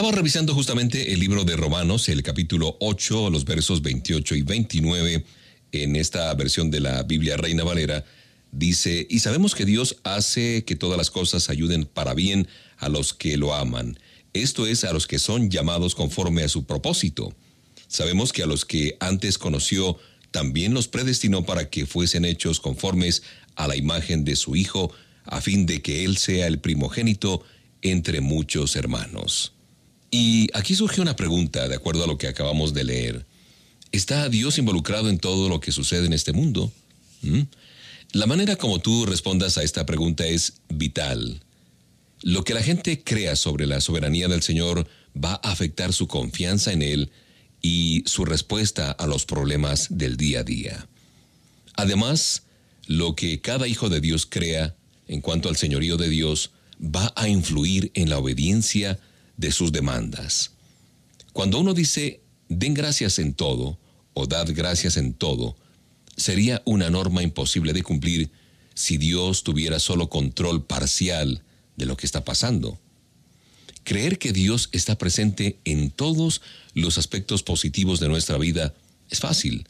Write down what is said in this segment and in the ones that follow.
Estaba revisando justamente el libro de Romanos, el capítulo 8, los versos 28 y 29, en esta versión de la Biblia Reina Valera, dice, y sabemos que Dios hace que todas las cosas ayuden para bien a los que lo aman, esto es a los que son llamados conforme a su propósito. Sabemos que a los que antes conoció, también los predestinó para que fuesen hechos conformes a la imagen de su Hijo, a fin de que Él sea el primogénito entre muchos hermanos. Y aquí surge una pregunta, de acuerdo a lo que acabamos de leer. ¿Está Dios involucrado en todo lo que sucede en este mundo? ¿Mm? La manera como tú respondas a esta pregunta es vital. Lo que la gente crea sobre la soberanía del Señor va a afectar su confianza en Él y su respuesta a los problemas del día a día. Además, lo que cada hijo de Dios crea en cuanto al señorío de Dios va a influir en la obediencia de sus demandas. Cuando uno dice, den gracias en todo, o dad gracias en todo, sería una norma imposible de cumplir si Dios tuviera solo control parcial de lo que está pasando. Creer que Dios está presente en todos los aspectos positivos de nuestra vida es fácil.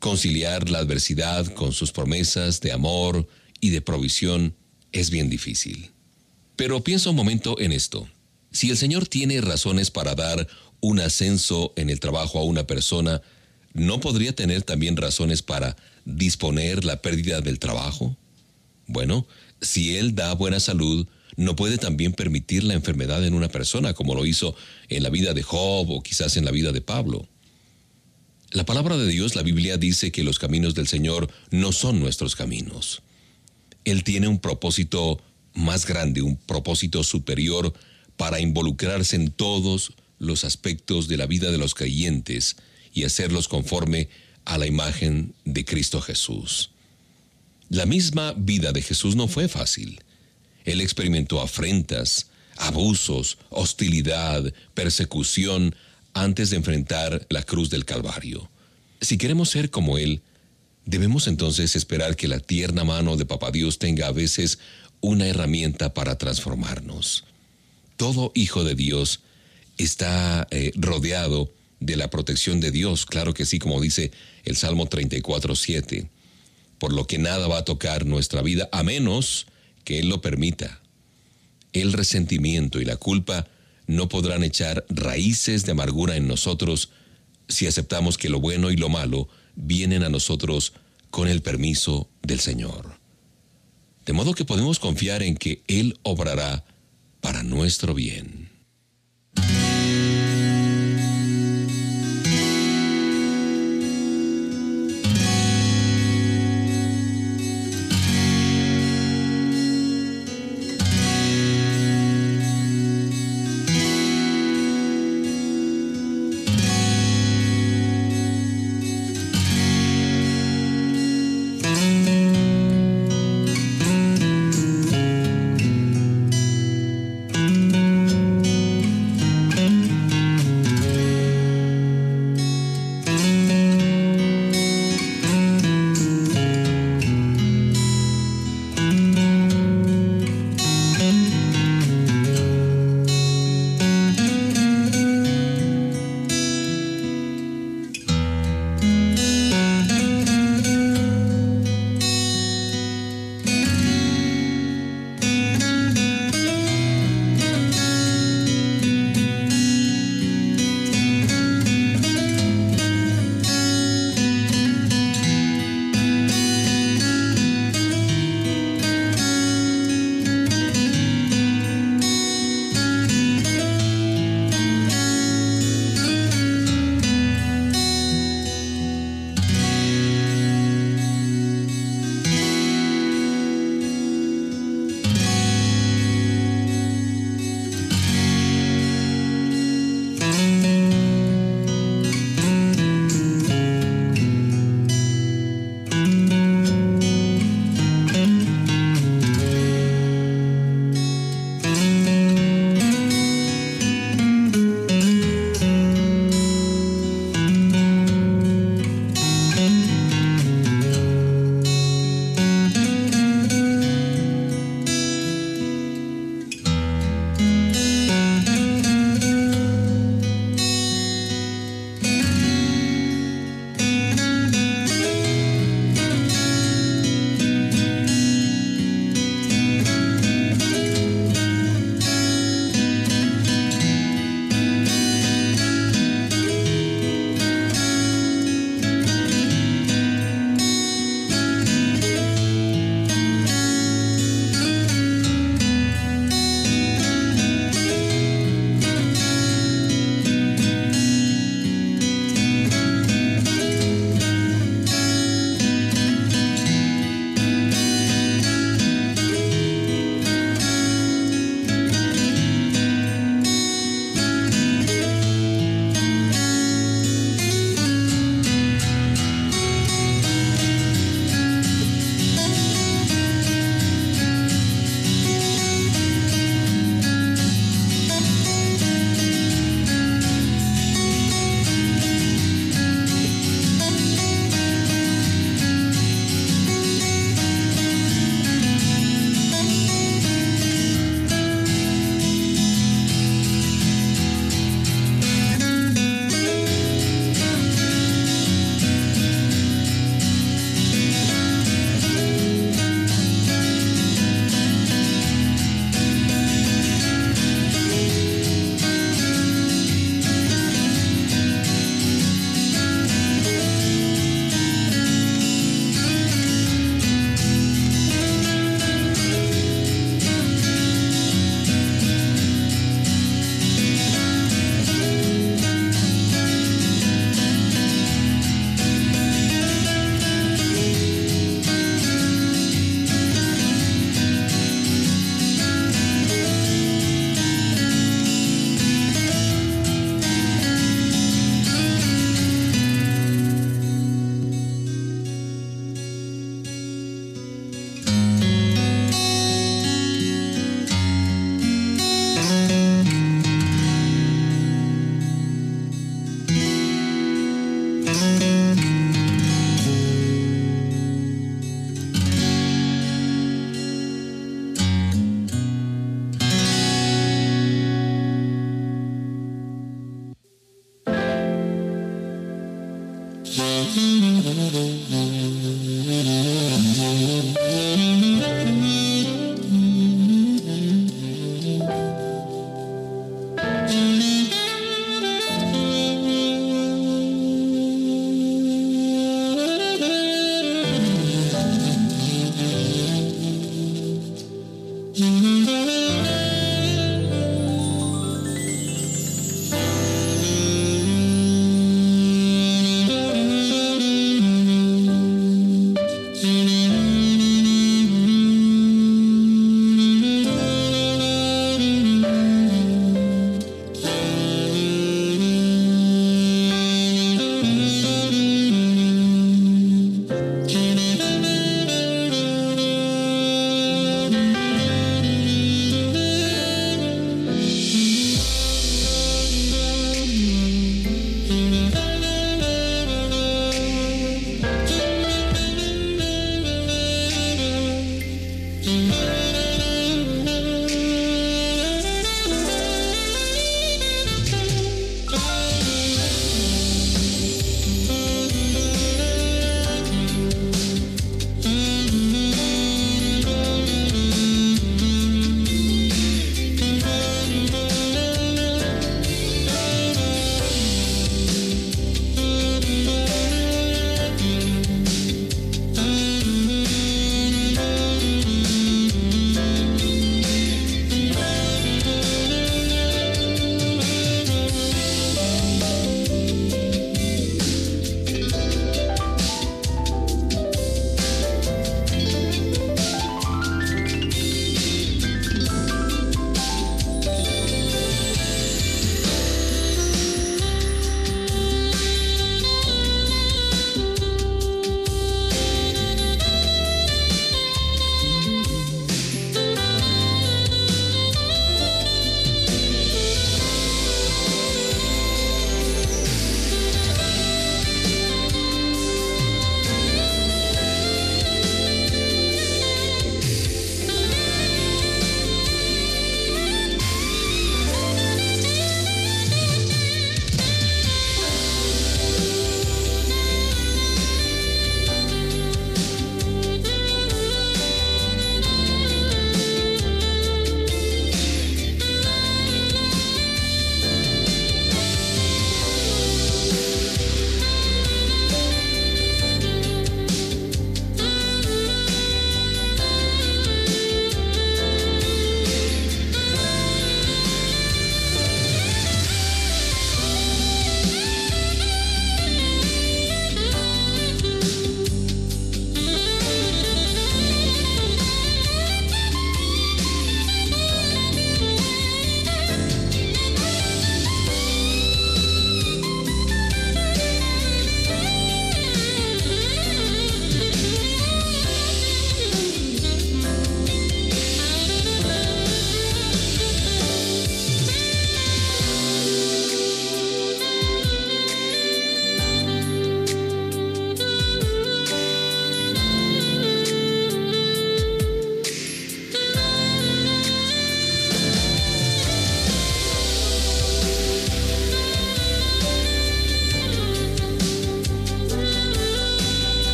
Conciliar la adversidad con sus promesas de amor y de provisión es bien difícil. Pero piensa un momento en esto. Si el Señor tiene razones para dar un ascenso en el trabajo a una persona, ¿no podría tener también razones para disponer la pérdida del trabajo? Bueno, si Él da buena salud, ¿no puede también permitir la enfermedad en una persona, como lo hizo en la vida de Job o quizás en la vida de Pablo? La palabra de Dios, la Biblia dice que los caminos del Señor no son nuestros caminos. Él tiene un propósito más grande, un propósito superior para involucrarse en todos los aspectos de la vida de los creyentes y hacerlos conforme a la imagen de Cristo Jesús. La misma vida de Jesús no fue fácil. Él experimentó afrentas, abusos, hostilidad, persecución antes de enfrentar la cruz del Calvario. Si queremos ser como Él, debemos entonces esperar que la tierna mano de Papá Dios tenga a veces una herramienta para transformarnos. Todo hijo de Dios está eh, rodeado de la protección de Dios, claro que sí, como dice el Salmo 34, 7, por lo que nada va a tocar nuestra vida a menos que Él lo permita. El resentimiento y la culpa no podrán echar raíces de amargura en nosotros si aceptamos que lo bueno y lo malo vienen a nosotros con el permiso del Señor. De modo que podemos confiar en que Él obrará para nuestro bien.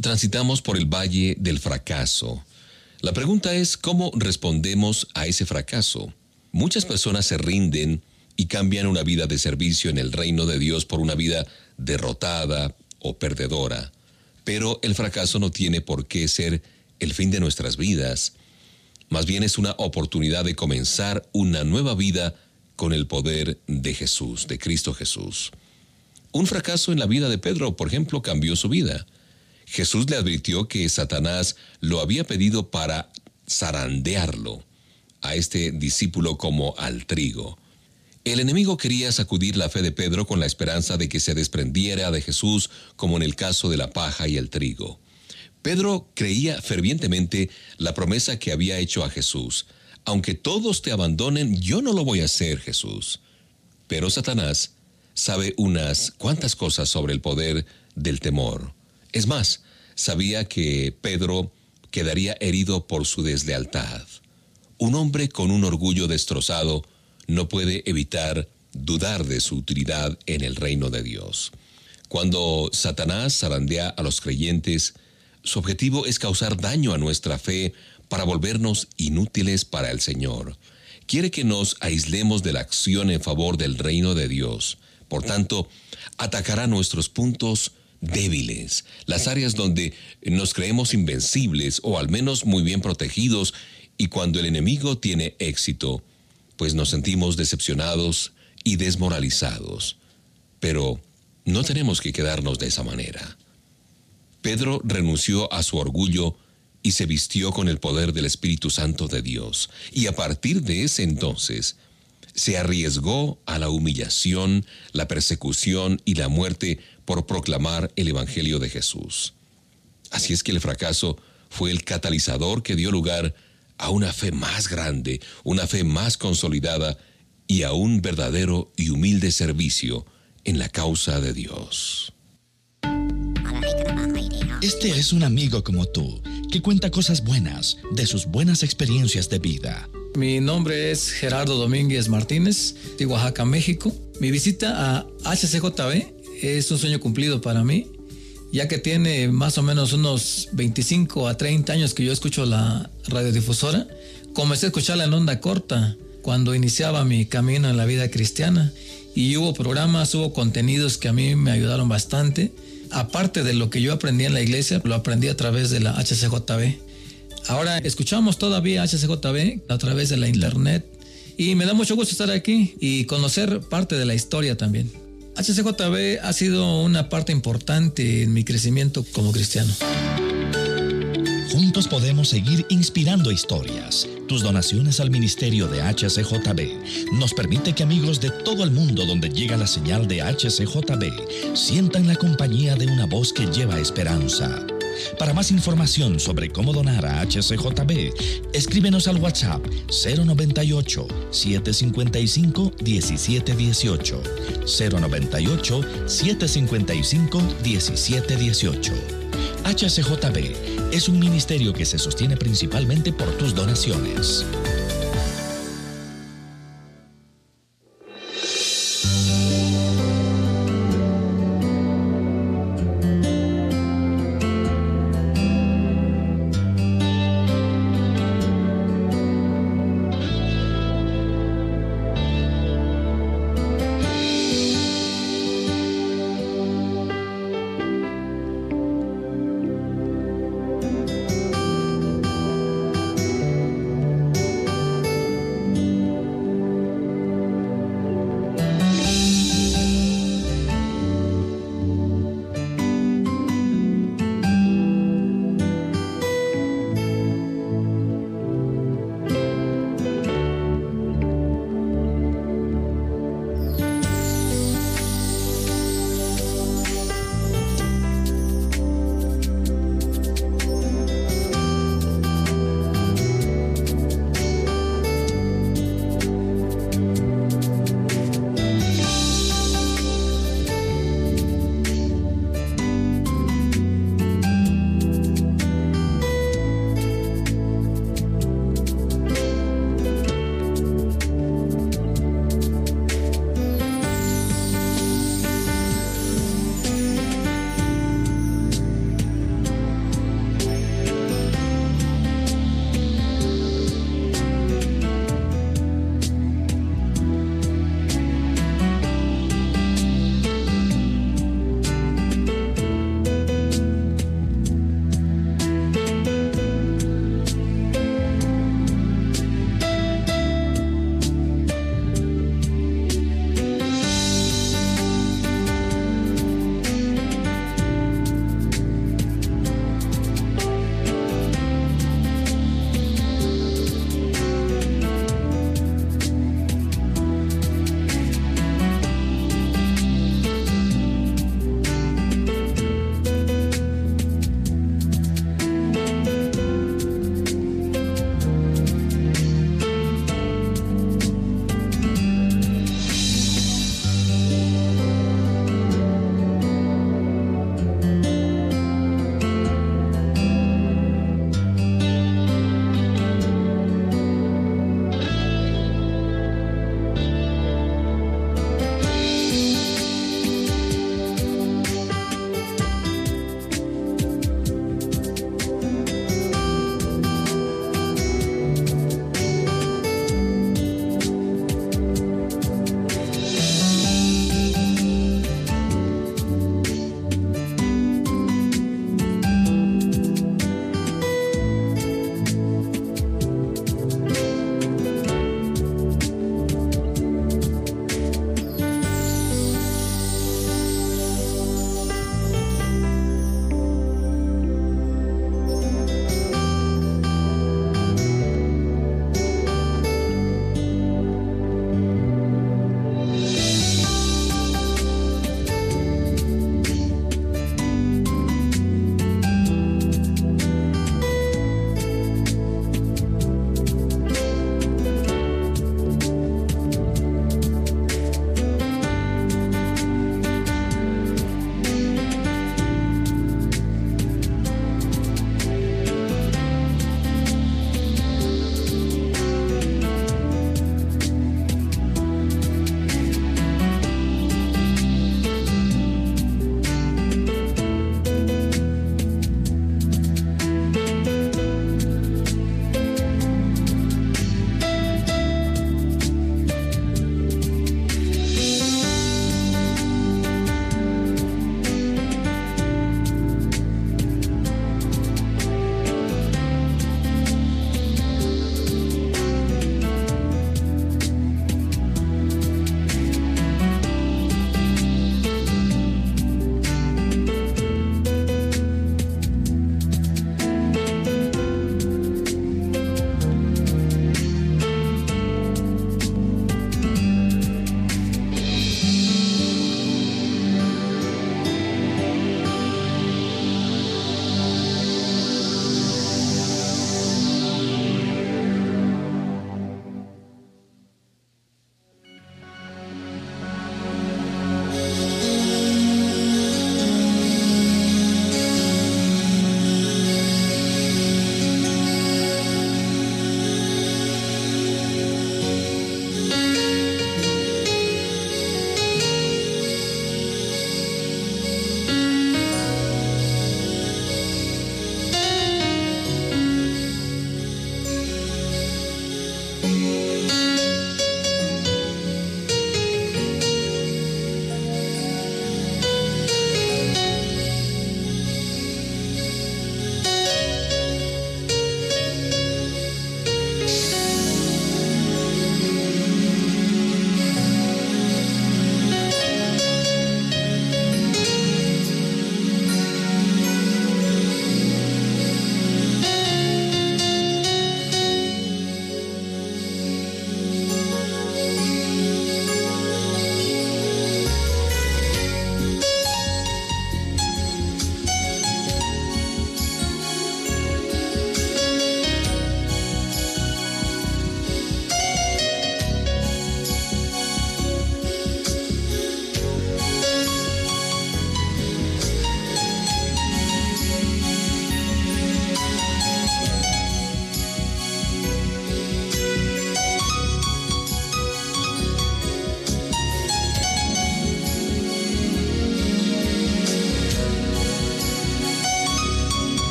Transitamos por el valle del fracaso. La pregunta es cómo respondemos a ese fracaso. Muchas personas se rinden y cambian una vida de servicio en el reino de Dios por una vida derrotada o perdedora. Pero el fracaso no tiene por qué ser el fin de nuestras vidas. Más bien es una oportunidad de comenzar una nueva vida con el poder de Jesús, de Cristo Jesús. Un fracaso en la vida de Pedro, por ejemplo, cambió su vida. Jesús le advirtió que Satanás lo había pedido para zarandearlo a este discípulo como al trigo. El enemigo quería sacudir la fe de Pedro con la esperanza de que se desprendiera de Jesús como en el caso de la paja y el trigo. Pedro creía fervientemente la promesa que había hecho a Jesús. Aunque todos te abandonen, yo no lo voy a hacer, Jesús. Pero Satanás sabe unas cuantas cosas sobre el poder del temor. Es más, sabía que Pedro quedaría herido por su deslealtad. Un hombre con un orgullo destrozado no puede evitar dudar de su utilidad en el reino de Dios. Cuando Satanás zarandea a los creyentes, su objetivo es causar daño a nuestra fe para volvernos inútiles para el Señor. Quiere que nos aislemos de la acción en favor del reino de Dios. Por tanto, atacará nuestros puntos débiles, las áreas donde nos creemos invencibles o al menos muy bien protegidos y cuando el enemigo tiene éxito, pues nos sentimos decepcionados y desmoralizados. Pero no tenemos que quedarnos de esa manera. Pedro renunció a su orgullo y se vistió con el poder del Espíritu Santo de Dios, y a partir de ese entonces, se arriesgó a la humillación, la persecución y la muerte por proclamar el Evangelio de Jesús. Así es que el fracaso fue el catalizador que dio lugar a una fe más grande, una fe más consolidada y a un verdadero y humilde servicio en la causa de Dios. Este es un amigo como tú, que cuenta cosas buenas de sus buenas experiencias de vida. Mi nombre es Gerardo Domínguez Martínez, de Oaxaca, México. Mi visita a HCJB es un sueño cumplido para mí, ya que tiene más o menos unos 25 a 30 años que yo escucho la radiodifusora. Comencé a escucharla en onda corta cuando iniciaba mi camino en la vida cristiana y hubo programas, hubo contenidos que a mí me ayudaron bastante aparte de lo que yo aprendí en la iglesia, lo aprendí a través de la HCJB. Ahora escuchamos todavía HCJB a través de la internet y me da mucho gusto estar aquí y conocer parte de la historia también. HCJB ha sido una parte importante en mi crecimiento como cristiano. Juntos podemos seguir inspirando historias. Tus donaciones al ministerio de HCJB nos permite que amigos de todo el mundo donde llega la señal de HCJB sientan la compañía de una voz que lleva esperanza. Para más información sobre cómo donar a HCJB, escríbenos al WhatsApp 098 755 1718. 098 755 1718. HCJB es un ministerio que se sostiene principalmente por tus donaciones.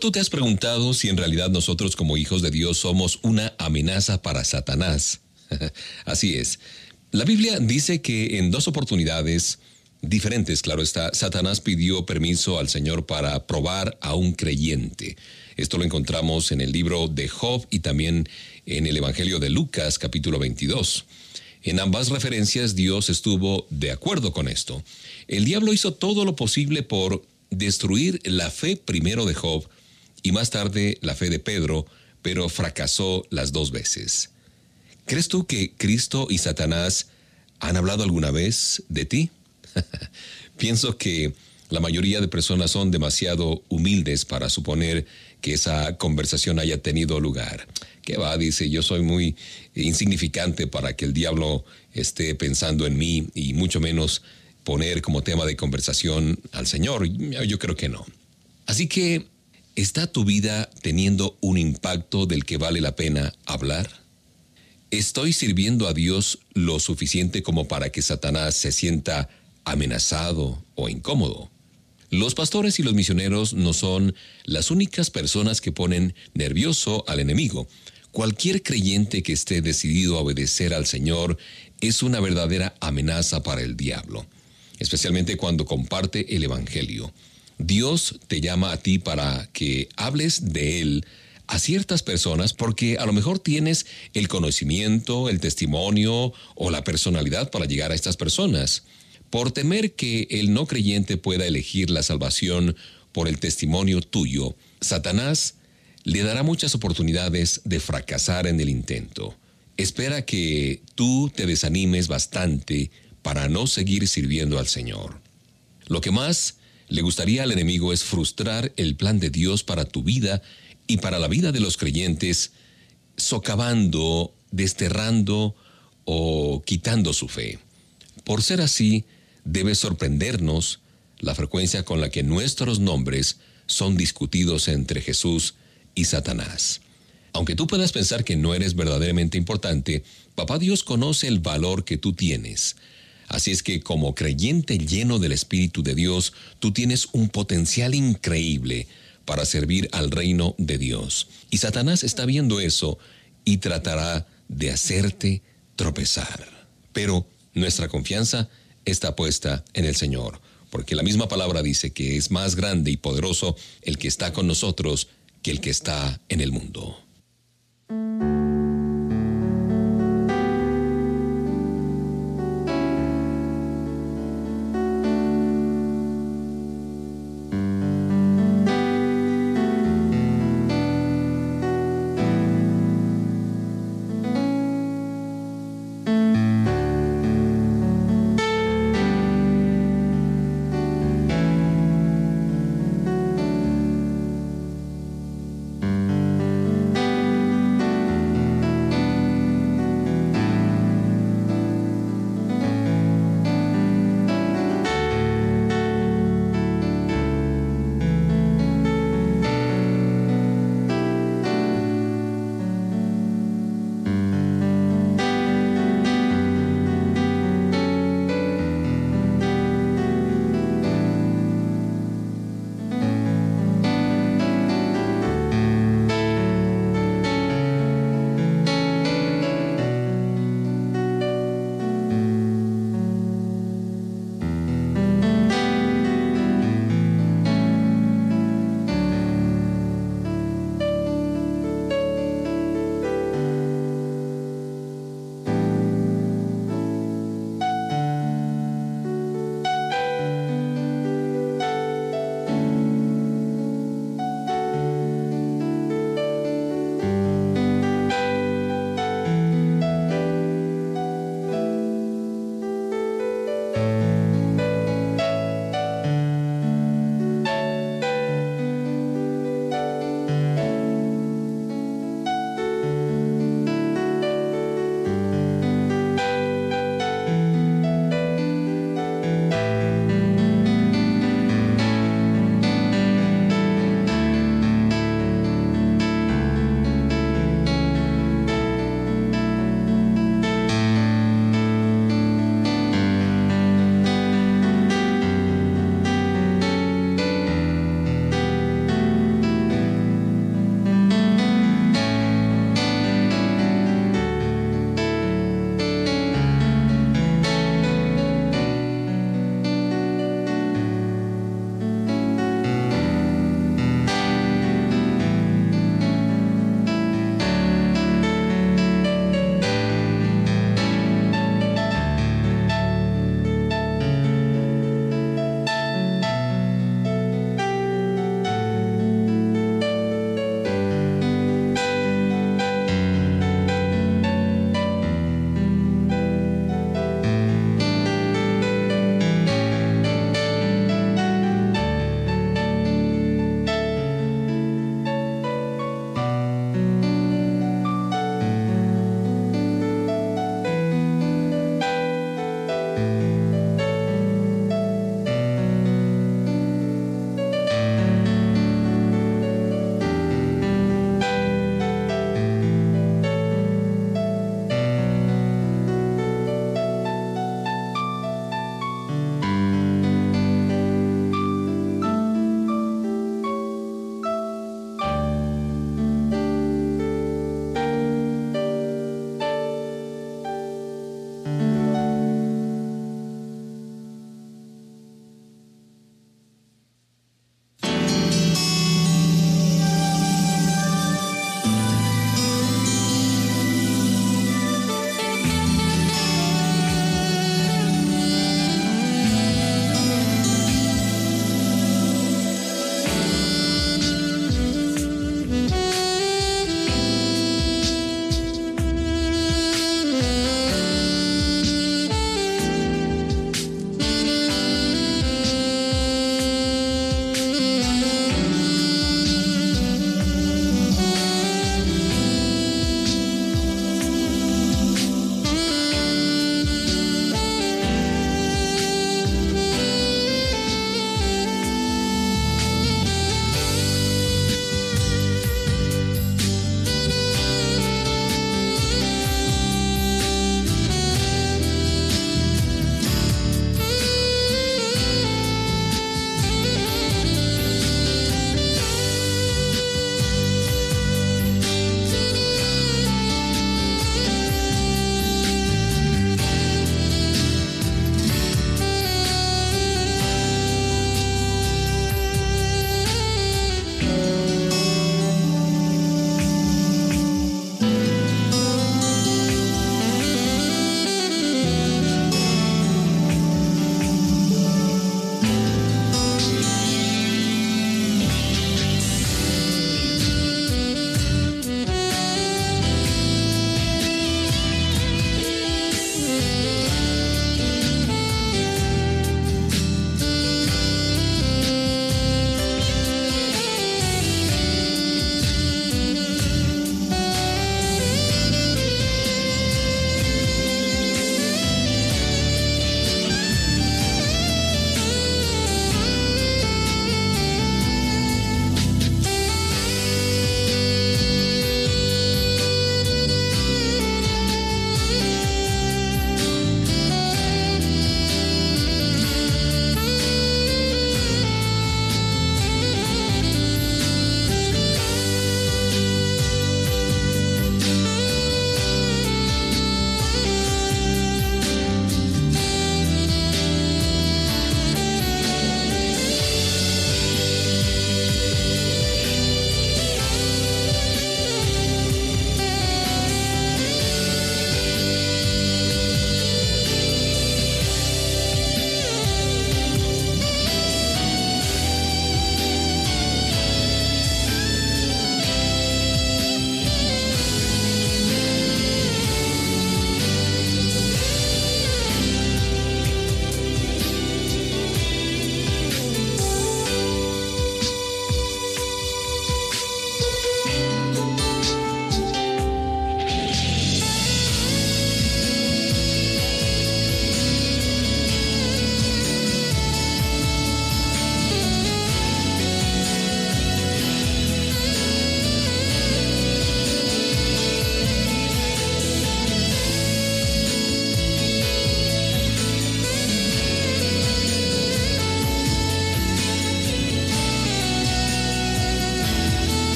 Tú te has preguntado si en realidad nosotros como hijos de Dios somos una amenaza para Satanás. Así es. La Biblia dice que en dos oportunidades diferentes, claro está, Satanás pidió permiso al Señor para probar a un creyente. Esto lo encontramos en el libro de Job y también en el Evangelio de Lucas capítulo 22. En ambas referencias Dios estuvo de acuerdo con esto. El diablo hizo todo lo posible por destruir la fe primero de Job y más tarde la fe de Pedro, pero fracasó las dos veces. ¿Crees tú que Cristo y Satanás han hablado alguna vez de ti? Pienso que la mayoría de personas son demasiado humildes para suponer que esa conversación haya tenido lugar. ¿Qué va? Dice, yo soy muy insignificante para que el diablo esté pensando en mí y mucho menos poner como tema de conversación al Señor? Yo creo que no. Así que, ¿está tu vida teniendo un impacto del que vale la pena hablar? ¿Estoy sirviendo a Dios lo suficiente como para que Satanás se sienta amenazado o incómodo? Los pastores y los misioneros no son las únicas personas que ponen nervioso al enemigo. Cualquier creyente que esté decidido a obedecer al Señor es una verdadera amenaza para el diablo especialmente cuando comparte el Evangelio. Dios te llama a ti para que hables de Él a ciertas personas porque a lo mejor tienes el conocimiento, el testimonio o la personalidad para llegar a estas personas. Por temer que el no creyente pueda elegir la salvación por el testimonio tuyo, Satanás le dará muchas oportunidades de fracasar en el intento. Espera que tú te desanimes bastante para no seguir sirviendo al Señor. Lo que más le gustaría al enemigo es frustrar el plan de Dios para tu vida y para la vida de los creyentes, socavando, desterrando o quitando su fe. Por ser así, debe sorprendernos la frecuencia con la que nuestros nombres son discutidos entre Jesús y Satanás. Aunque tú puedas pensar que no eres verdaderamente importante, Papá Dios conoce el valor que tú tienes. Así es que como creyente lleno del Espíritu de Dios, tú tienes un potencial increíble para servir al reino de Dios. Y Satanás está viendo eso y tratará de hacerte tropezar. Pero nuestra confianza está puesta en el Señor, porque la misma palabra dice que es más grande y poderoso el que está con nosotros que el que está en el mundo.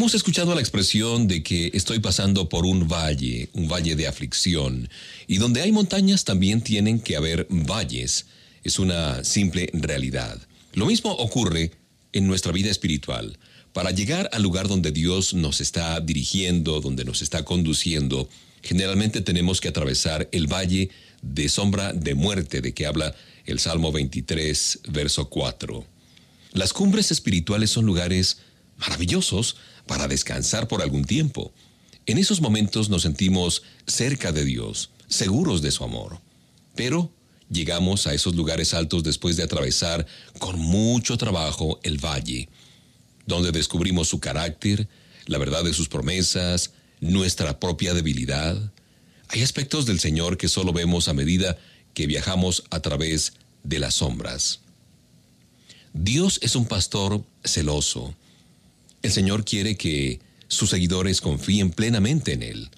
Hemos escuchado la expresión de que estoy pasando por un valle, un valle de aflicción, y donde hay montañas también tienen que haber valles. Es una simple realidad. Lo mismo ocurre en nuestra vida espiritual. Para llegar al lugar donde Dios nos está dirigiendo, donde nos está conduciendo, generalmente tenemos que atravesar el valle de sombra de muerte de que habla el Salmo 23, verso 4. Las cumbres espirituales son lugares maravillosos para descansar por algún tiempo. En esos momentos nos sentimos cerca de Dios, seguros de su amor. Pero llegamos a esos lugares altos después de atravesar con mucho trabajo el valle, donde descubrimos su carácter, la verdad de sus promesas, nuestra propia debilidad. Hay aspectos del Señor que solo vemos a medida que viajamos a través de las sombras. Dios es un pastor celoso. El Señor quiere que sus seguidores confíen plenamente en Él.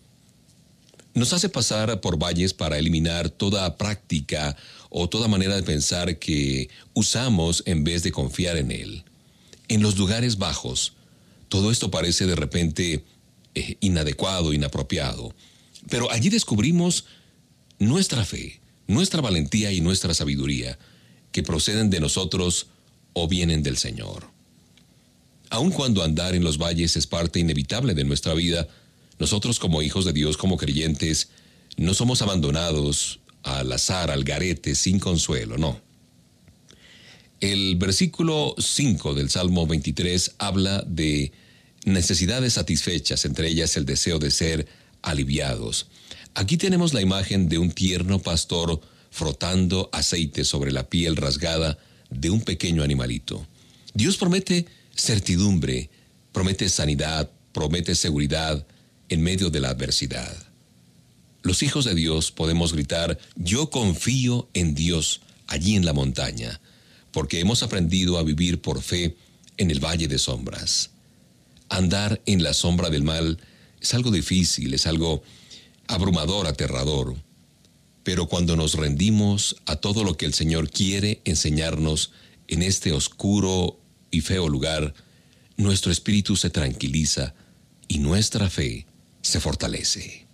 Nos hace pasar por valles para eliminar toda práctica o toda manera de pensar que usamos en vez de confiar en Él. En los lugares bajos, todo esto parece de repente eh, inadecuado, inapropiado, pero allí descubrimos nuestra fe, nuestra valentía y nuestra sabiduría, que proceden de nosotros o vienen del Señor. Aun cuando andar en los valles es parte inevitable de nuestra vida, nosotros como hijos de Dios, como creyentes, no somos abandonados al azar, al garete, sin consuelo, no. El versículo 5 del Salmo 23 habla de necesidades satisfechas, entre ellas el deseo de ser aliviados. Aquí tenemos la imagen de un tierno pastor frotando aceite sobre la piel rasgada de un pequeño animalito. Dios promete certidumbre, promete sanidad, promete seguridad en medio de la adversidad. Los hijos de Dios podemos gritar, yo confío en Dios allí en la montaña, porque hemos aprendido a vivir por fe en el valle de sombras. Andar en la sombra del mal es algo difícil, es algo abrumador, aterrador. Pero cuando nos rendimos a todo lo que el Señor quiere enseñarnos en este oscuro y feo lugar, nuestro espíritu se tranquiliza y nuestra fe se fortalece.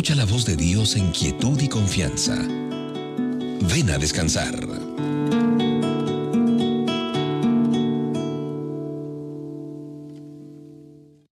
Escucha la voz de Dios en quietud y confianza. Ven a descansar.